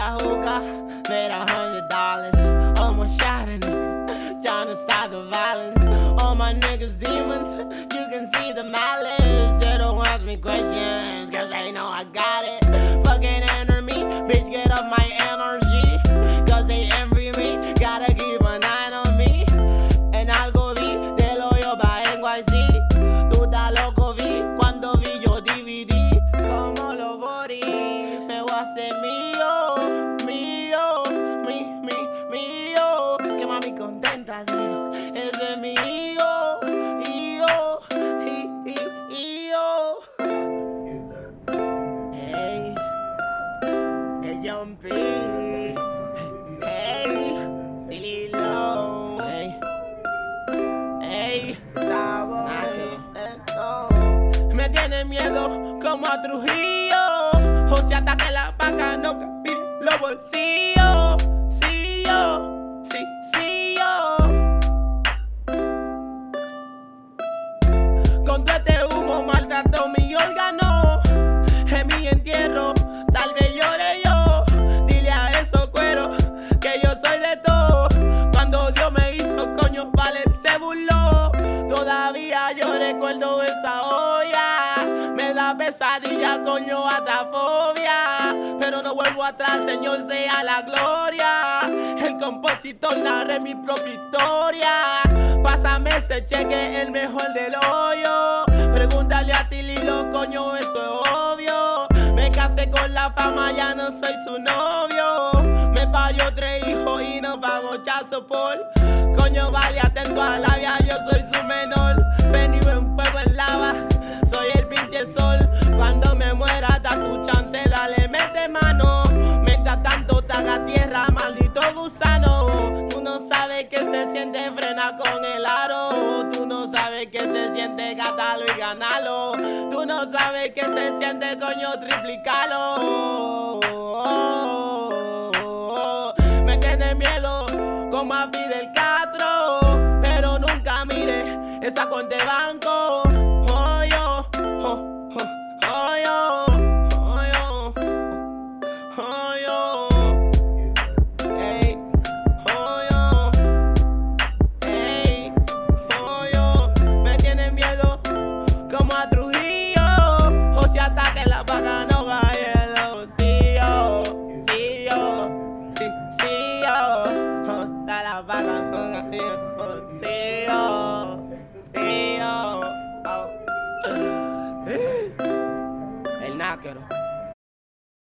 la juca, made a hundred dollars. Almost shot a nigga, trying to stop the violence. All my niggas demons, you can see the malice. They don't ask me questions, cause they know I got it. Como a Trujillo. Si ataque la vaca, no cabe los bolsillos. Sí, yo, sí, sí, yo. Con todo este humo maltrató mi órgano. En mi entierro, tal vez llore yo. Dile a esos cueros que yo soy de todo. Cuando Dios me hizo, coño, vale, se burló. Todavía yo recuerdo esa olla. Pesadilla, coño, hasta fobia. Pero no vuelvo atrás, Señor, sea la gloria. El compositor narre mi propia historia. Pásame ese cheque, el mejor del hoyo. Pregúntale a ti, Lilo, coño, eso es obvio. Me casé con la fama, ya no soy su novio. Me parió tres hijos y no pago chazo por. Coño, vale, atento a la vía, yo soy Tierra, maldito gusano. Tú no sabes que se siente frena con el aro. Tú no sabes que se siente gatalo y ganalo. Tú no sabes que se siente coño triplicalo. el Tío. El náquero.